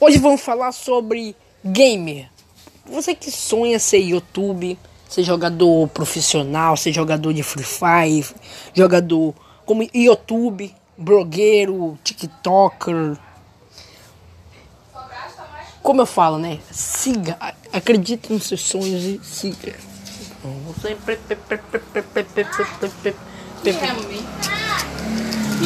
Hoje vamos falar sobre gamer. Você que sonha ser YouTube, ser jogador profissional, ser jogador de Free Fire, jogador como YouTube, blogueiro, TikToker. Como eu falo, né? Siga, acredite nos seus sonhos e siga. Sempre.